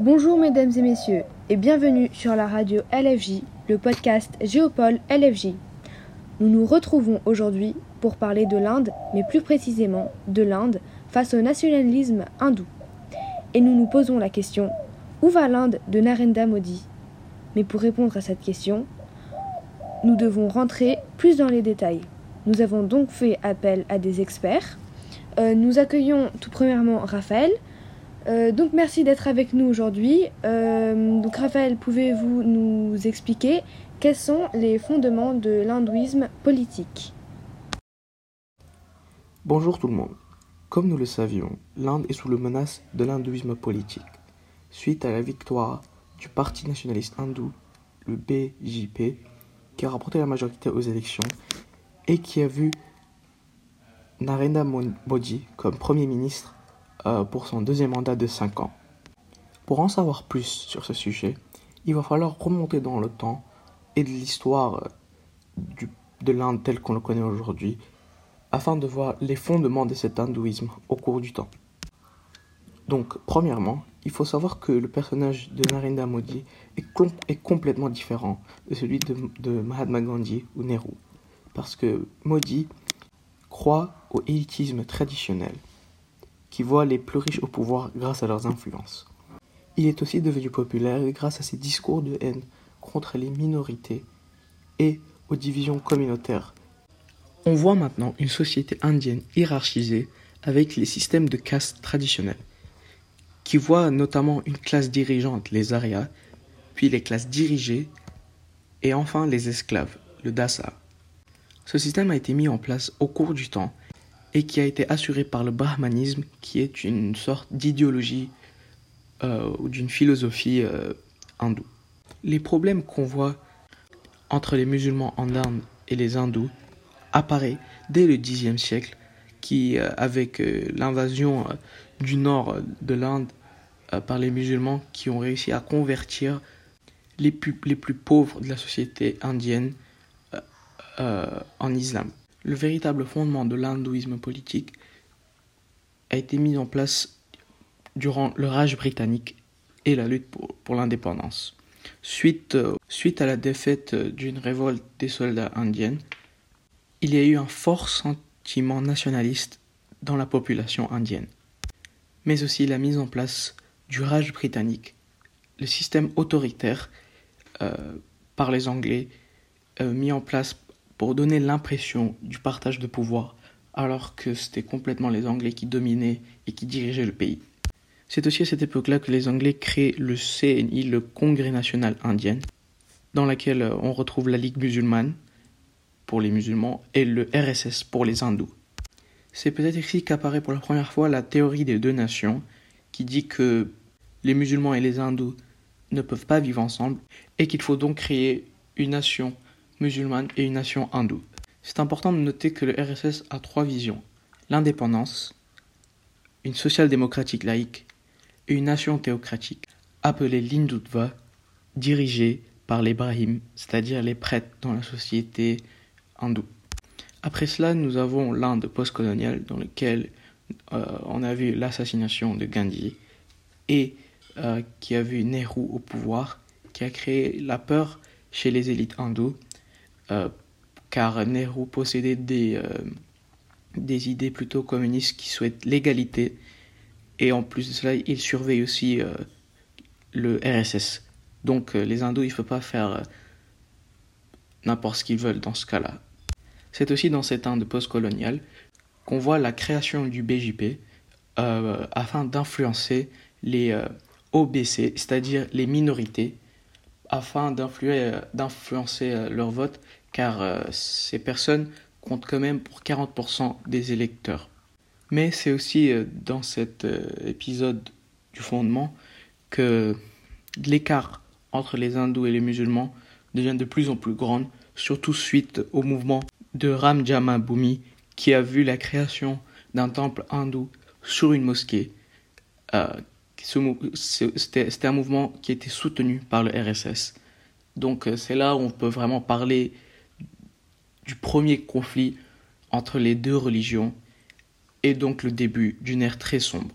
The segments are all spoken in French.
Bonjour mesdames et messieurs et bienvenue sur la radio LFJ, le podcast Géopole LFJ. Nous nous retrouvons aujourd'hui pour parler de l'Inde, mais plus précisément de l'Inde face au nationalisme hindou. Et nous nous posons la question, où va l'Inde de Narendra Modi? Mais pour répondre à cette question, nous devons rentrer plus dans les détails. Nous avons donc fait appel à des experts. Euh, nous accueillons tout premièrement Raphaël. Euh, donc merci d'être avec nous aujourd'hui. Euh, donc Raphaël, pouvez-vous nous expliquer quels sont les fondements de l'hindouisme politique? Bonjour tout le monde. Comme nous le savions, l'Inde est sous le menace de l'hindouisme politique. Suite à la victoire du Parti nationaliste hindou, le BJP, qui a remporté la majorité aux élections et qui a vu Narendra Modi comme Premier ministre euh, pour son deuxième mandat de 5 ans. Pour en savoir plus sur ce sujet, il va falloir remonter dans le temps et de l'histoire euh, de l'Inde tel qu'on le connaît aujourd'hui, afin de voir les fondements de cet hindouisme au cours du temps. Donc, premièrement, il faut savoir que le personnage de Narendra Modi est, complètement différent de celui de, Mahatma Gandhi ou Nehru. Parce que Modi croit au élitisme traditionnel, qui voit les plus riches au pouvoir grâce à leurs influences. Il est aussi devenu populaire grâce à ses discours de haine contre les minorités et aux divisions communautaires. On voit maintenant une société indienne hiérarchisée avec les systèmes de caste traditionnels qui voit notamment une classe dirigeante, les Aryas, puis les classes dirigées, et enfin les esclaves, le Dasa. Ce système a été mis en place au cours du temps et qui a été assuré par le brahmanisme, qui est une sorte d'idéologie euh, ou d'une philosophie euh, hindoue. Les problèmes qu'on voit entre les musulmans en Inde et les hindous apparaissent dès le Xe siècle, qui, euh, avec l'invasion du nord de l'Inde par les musulmans qui ont réussi à convertir les plus, pauvres de la société indienne en islam. Le véritable fondement de l'hindouisme politique a été mis en place durant le Raj britannique et la lutte pour, l'indépendance. Suite, suite à la défaite d'une révolte des soldats indiens, il y a eu un fort sentiment nationaliste dans la population indienne, mais aussi la mise en place du Raj britannique, le système autoritaire euh, par les Anglais euh, mis en place pour donner l'impression du partage de pouvoir alors que c'était complètement les Anglais qui dominaient et qui dirigeaient le pays. C'est aussi à cette époque-là que les Anglais créent le CNI, le Congrès national indien, dans lequel euh, on retrouve la Ligue musulmane pour les musulmans et le RSS pour les hindous. C'est peut-être ici qu'apparaît pour la première fois la théorie des deux nations, qui dit que les musulmans et les hindous ne peuvent pas vivre ensemble et qu'il faut donc créer une nation musulmane et une nation hindoue. C'est important de noter que le RSS a trois visions l'indépendance, une social-démocratique laïque et une nation théocratique appelée l'Hindutva, dirigée par les Brahim, c'est-à-dire les prêtres dans la société hindoue. Après cela, nous avons l'Inde postcoloniale dans laquelle euh, on a vu l'assassination de Gandhi et euh, qui a vu Nehru au pouvoir, qui a créé la peur chez les élites hindoues, car Nehru possédait des, euh, des idées plutôt communistes qui souhaitent l'égalité, et en plus de cela, il surveille aussi le RSS. Donc les hindous, il ne faut pas faire n'importe ce qu'ils veulent dans ce cas-là. C'est aussi dans cette Inde postcoloniale qu'on voit la création du BJP afin d'influencer les, OBC, c'est-à-dire les minorités, afin d'influencer euh, leur vote, car euh, ces personnes comptent quand même pour 40% des électeurs. Mais c'est aussi euh, dans cet épisode du fondement que l'écart entre les hindous et les musulmans devient de plus en plus grand, surtout suite au mouvement de Ram Jama Bhumi qui a vu la création d'un temple hindou sur une mosquée c'était un mouvement qui était soutenu par le RSS. Donc euh, c'est là où on peut vraiment parler du premier conflit entre les deux religions et donc le début d'une ère très sombre.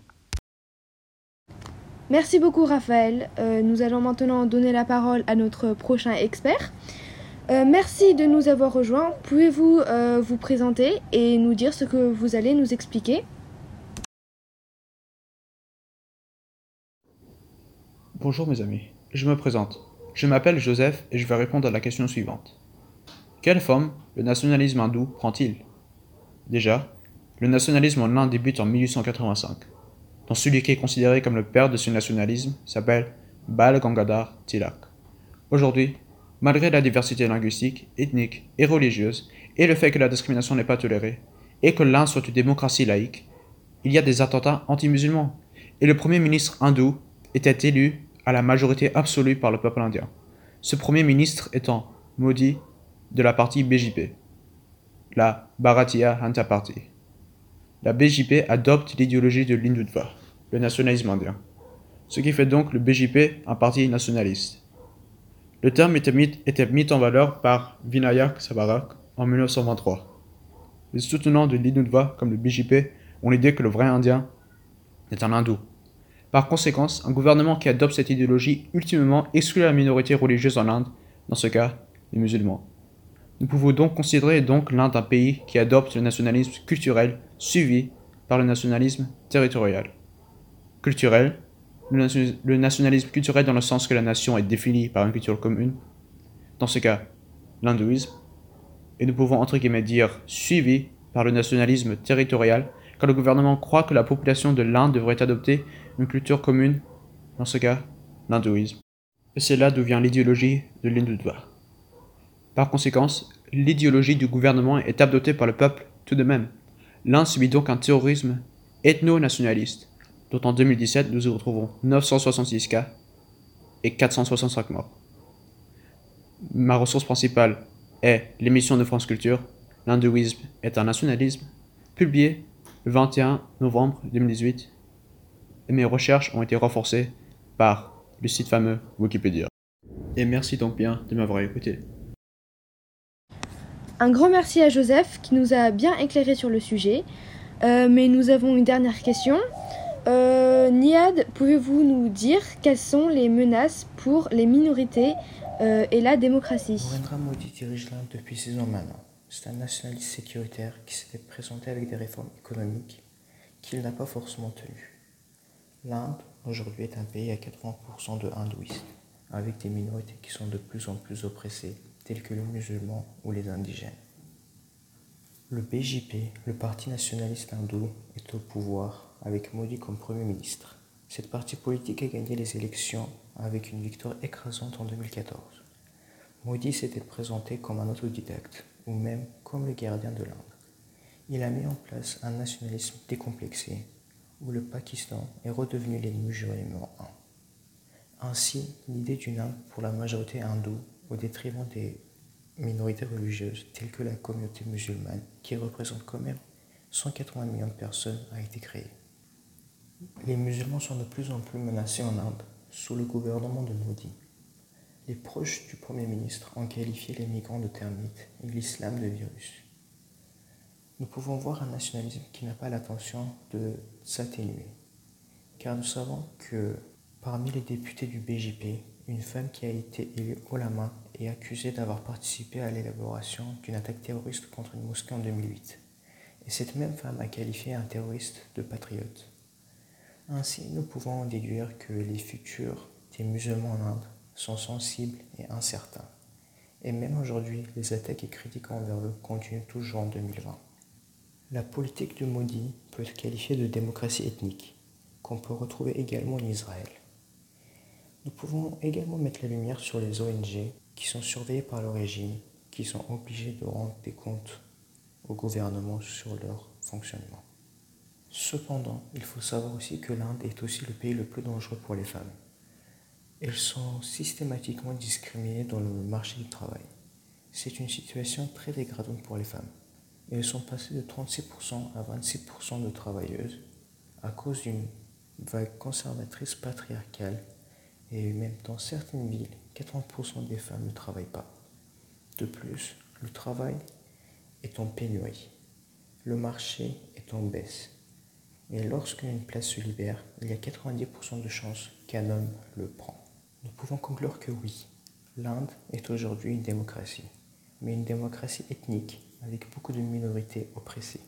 Merci beaucoup Raphaël. Euh, nous allons maintenant donner la parole à notre prochain expert. Euh, merci de nous avoir rejoints. Pouvez-vous euh, vous présenter et nous dire ce que vous allez nous expliquer? Bonjour mes amis, je me présente. Je m'appelle Joseph et je vais répondre à la question suivante. Quelle forme le nationalisme hindou prend-il? Déjà, le nationalisme en Inde débute en 1885 dont celui qui est considéré comme le père de ce nationalisme s'appelle Bal Gangadhar Tilak. Aujourd'hui, malgré la diversité linguistique, ethnique et religieuse, et le fait que la discrimination n'est pas tolérée, et que l'Inde soit une démocratie laïque, il y a des attentats anti-musulmans, et le premier ministre hindou était élu à la majorité absolue par le peuple indien. Ce premier ministre étant Modi de la partie BJP, la Bharatiya Janata Party la BJP adopte l'idéologie de l'Hindutva, le nationalisme indien, ce qui fait donc le BJP un parti nationaliste. Le terme était mis, était mis en valeur par Vinayak Sabarak en 1923. Les soutenants de l'Hindutva, comme le BJP, ont l'idée que le vrai Indien est un hindou. Par conséquent, un gouvernement qui adopte cette idéologie ultimement exclut la minorité religieuse en Inde, dans ce cas les musulmans. Nous pouvons donc considérer donc l'Inde un pays qui adopte le nationalisme culturel suivi par le nationalisme territorial. Culturel, le nationalisme culturel dans le sens que la nation est définie par une culture commune, dans ce cas l'hindouisme, et nous pouvons entre guillemets dire suivi par le nationalisme territorial, quand le gouvernement croit que la population de l'Inde devrait adopter une culture commune, dans ce cas l'hindouisme. Et c'est là d'où vient l'idéologie de l'hindutva. Par conséquent, l'idéologie du gouvernement est adoptée par le peuple tout de même. L'Inde subit donc un terrorisme ethno-nationaliste, dont en 2017 nous y retrouvons 966 cas et 465 morts. Ma ressource principale est l'émission de France Culture, L'hindouisme est un nationalisme, publié le 21 novembre 2018, et mes recherches ont été renforcées par le site fameux Wikipédia. Et merci donc bien de m'avoir écouté. Un grand merci à Joseph qui nous a bien éclairé sur le sujet. Euh, mais nous avons une dernière question. Euh, Niad, pouvez-vous nous dire quelles sont les menaces pour les minorités euh, et la démocratie? Narendra Modi dirige l'Inde depuis six ans maintenant. C'est un nationaliste sécuritaire qui s'était présenté avec des réformes économiques qu'il n'a pas forcément tenues. L'Inde, aujourd'hui, est un pays à 80% de hindouistes, avec des minorités qui sont de plus en plus oppressées tels que les musulmans ou les indigènes. Le BJP, le Parti nationaliste hindou, est au pouvoir avec Modi comme Premier ministre. Cette parti politique a gagné les élections avec une victoire écrasante en 2014. Modi s'était présenté comme un autodidacte, ou même comme le gardien de l'Inde. Il a mis en place un nationalisme décomplexé, où le Pakistan est redevenu l'ennemi juré numéro un. Ainsi, l'idée d'une Inde pour la majorité hindoue au détriment des minorités religieuses telles que la communauté musulmane, qui représente quand même 180 millions de personnes, a été créée. Les musulmans sont de plus en plus menacés en Inde sous le gouvernement de Modi. Les proches du Premier ministre ont qualifié les migrants de termites et l'islam de virus. Nous pouvons voir un nationalisme qui n'a pas l'intention de s'atténuer, car nous savons que parmi les députés du BJP, une femme qui a été élue haut la main est accusée d'avoir participé à l'élaboration d'une attaque terroriste contre une mosquée en 2008. Et cette même femme a qualifié un terroriste de patriote. Ainsi, nous pouvons en déduire que les futurs des musulmans en Inde sont sensibles et incertains. Et même aujourd'hui, les attaques et critiques envers eux continuent toujours en 2020. La politique de Modi peut être qualifiée de démocratie ethnique, qu'on peut retrouver également en Israël. Nous pouvons également mettre la lumière sur les ONG qui sont surveillées par le régime, qui sont obligées de rendre des comptes au gouvernement sur leur fonctionnement. Cependant, il faut savoir aussi que l'Inde est aussi le pays le plus dangereux pour les femmes. Elles sont systématiquement discriminées dans le marché du travail. C'est une situation très dégradante pour les femmes. Elles sont passées de 36% à 26% de travailleuses à cause d'une vague conservatrice patriarcale et même dans certaines villes, 80% des femmes ne travaillent pas. De plus, le travail est en pénurie. Le marché est en baisse. Et lorsqu'une place se libère, il y a 90% de chances qu'un homme le prend. Nous pouvons conclure que oui, l'Inde est aujourd'hui une démocratie, mais une démocratie ethnique avec beaucoup de minorités oppressées.